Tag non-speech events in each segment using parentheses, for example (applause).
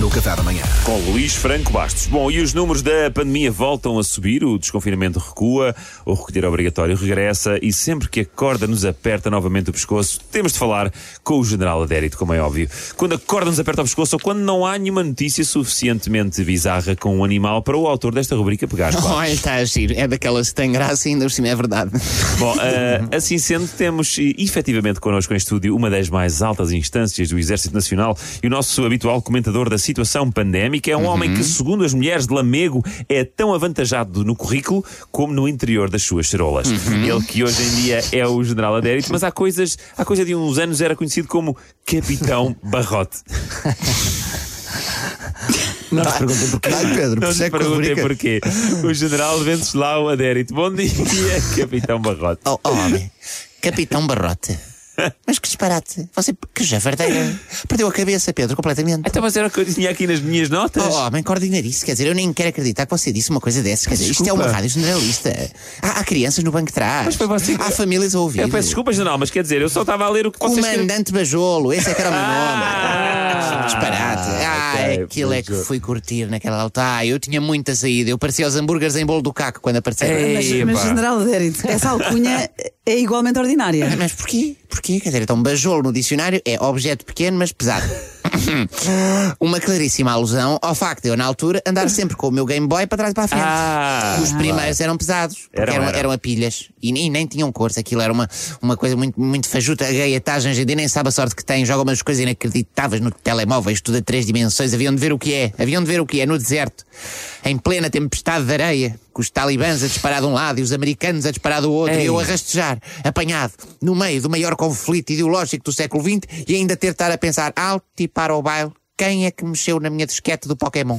no Café da Manhã. Com Luís Franco Bastos. Bom, e os números da pandemia voltam a subir, o desconfinamento recua, o recolher obrigatório regressa e sempre que a corda nos aperta novamente o pescoço, temos de falar com o General Adérito, como é óbvio. Quando a corda nos aperta o pescoço ou quando não há nenhuma notícia suficientemente bizarra com um animal para o autor desta rubrica pegar. claro. (laughs) Olha, está a giro. É daquelas que têm graça e ainda por cima é verdade. Bom, ah, (laughs) assim sendo, temos eh, efetivamente connosco em estúdio uma das mais altas instâncias do Exército Nacional e o nosso habitual comentador da situação pandémica é um homem que, segundo as mulheres de Lamego, é tão avantajado no currículo como no interior das suas charolas. Ele que hoje em dia é o General Adérito, mas há coisas, há coisa de uns anos era conhecido como Capitão (laughs) Barrote. Não te perguntem porquê. Ai, Pedro, Não se é perguntem porquê. O General Venceslau Adérito. Bom dia, Capitão Barrote. Oh, oh, homem, Capitão Barrote. Mas que disparate. Você, que javardeira. Perdeu a cabeça, Pedro, completamente. Então, mas era o que eu tinha aqui nas minhas notas. Oh, homem, coordenarice. Quer dizer, eu nem quero acreditar que você disse uma coisa dessas. Quer dizer, isto é uma rádio generalista. Há, há crianças no banco de trás. Mas foi você que- Há famílias a ouvir. Eu peço desculpa, General, mas quer dizer, eu só estava a ler o que vocês queriam. Comandante Bajolo, esse é que era o meu Ah, nome. Disparate. Ah, ok, aquilo é que fui curtir naquela altura. Ah, eu tinha muita saída. Eu parecia os hambúrgueres em bolo do caco quando apareceram. Mas, mas. General Adérito, essa alcunha é igualmente ordinária. Mas porquê? Porquê? Quer dizer, então bajolo no dicionário é objeto pequeno, mas pesado. (laughs) Uma claríssima alusão ao facto de eu, na altura, andar sempre com o meu Game Boy para trás e para a frente. Ah, Os primeiros eram pesados, Eram, eram, eram. eram a pilhas e, nem- nem tinham cores. Aquilo era uma, uma coisa muito, muito fajuta. A gaiatagem, a gente nem sabe a sorte que tem. Joga umas coisas inacreditáveis no telemóveis, tudo a três dimensões. Haviam de ver o que é. Haviam de ver o que é no deserto, em plena tempestade de areia, com os talibãs a disparar de um lado e os americanos a disparar do outro, Ei. e eu a rastejar, apanhado, no meio do maior conflito ideológico do século XX e ainda ter de estar a pensar alto e para o baile. Quem é que mexeu na minha disquete do Pokémon?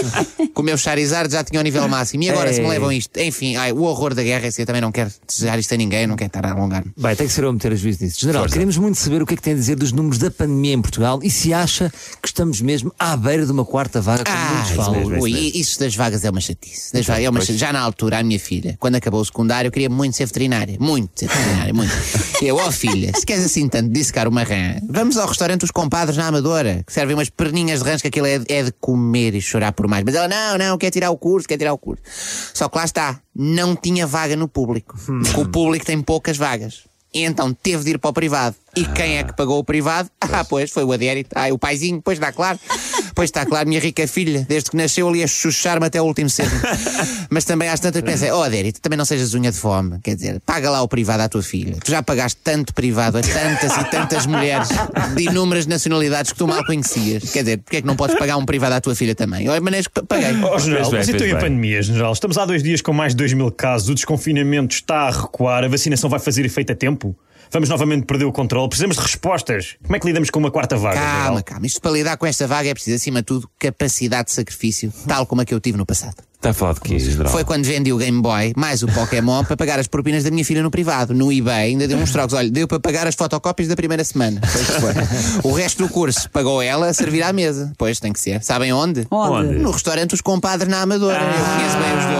(laughs) Com o meu Charizard já tinha o nível máximo. E agora se me Ei. levam isto? Enfim, ai, o horror da guerra, eu também não quero desejar isto a ninguém, não quero estar a alongar-me. Bem, tem que ser eu a meter as juízes nisso. General, queremos muito saber o que é que tem a dizer dos números da pandemia em Portugal e se acha que estamos mesmo à beira de uma quarta vaga, como Ah, muitos isso, falam. mesmo, ui, isso mesmo. isso das vagas é uma chatice. Das vagas é uma chatice. Já na altura, a minha filha, quando acabou o secundário, eu queria muito ser veterinária. Muito ser veterinária, muito. (laughs) Eu, ó filha, se queres assim tanto dissecar uma rã, vamos ao restaurante Os Compadres na Amadora, que servem umas perninhas de rãs que aquilo é, é de comer e chorar por mais. Mas ela, não, não, quer tirar o curso, quer tirar o curso. Só que lá está, não tinha vaga no público. Porque o público tem poucas vagas. E então teve de ir para o privado. E quem é que pagou o privado? Ah, pois, foi o adérito. Ah, o paizinho, pois está claro. Pois está claro, minha rica filha, desde que nasceu ali a chuchar-me até o último cêntimo. (laughs) Mas também às tantas pensei, oh adérito, também não sejas unha de fome. Quer dizer, paga lá o privado à tua filha. Tu já pagaste tanto privado a tantas e tantas mulheres de inúmeras nacionalidades que tu mal conhecias. Quer dizer, porque é que não podes pagar um privado à tua filha também? Olha, maneiras que paguei. Ó, General, mas então e a pandemia, General? Estamos há dois dias com mais de 2 mil casos, o desconfinamento está a recuar, a vacinação vai fazer efeito a tempo? Vamos novamente perder o controle? Precisamos de respostas. Como é que lidamos com uma quarta vaga? Calma, General? calma. Isto para lidar com esta vaga é preciso, acima de tudo, capacidade de sacrifício, tal como a que eu tive no passado. Está a falar de quê, General? Foi quando vendi o Game Boy, mais o Pokémon, para pagar as propinas da minha filha no privado. No eBay ainda deu uns trocos. Olha, deu para pagar as fotocópias da primeira semana. Foi o resto do curso pagou ela a servir à mesa. Pois tem que ser. Sabem onde? Onde? No restaurante Os Compadres na Amadora. Eu conheço bem os donos.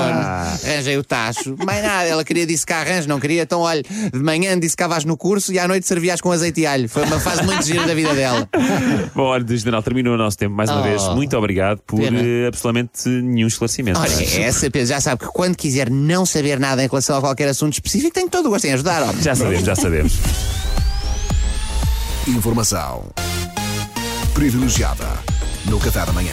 Arranjei o tacho. Mais nada, ela queria disse que arranjo, não queria. Então, olha, de manhã disse que vais no curso e à noite servias com azeite e alho. Foi uma fase muito gira da vida dela. (laughs) Bom, olha, General, terminou o nosso tempo mais uma Oh. vez. Muito obrigado por eh, absolutamente nenhum esclarecimento. Olha, essa Pedro já sabe que quando quiser não saber nada em relação a qualquer assunto específico, tem todo o gosto em ajudar. homem. Já sabemos, já sabemos. Informação privilegiada no Café da Manhã.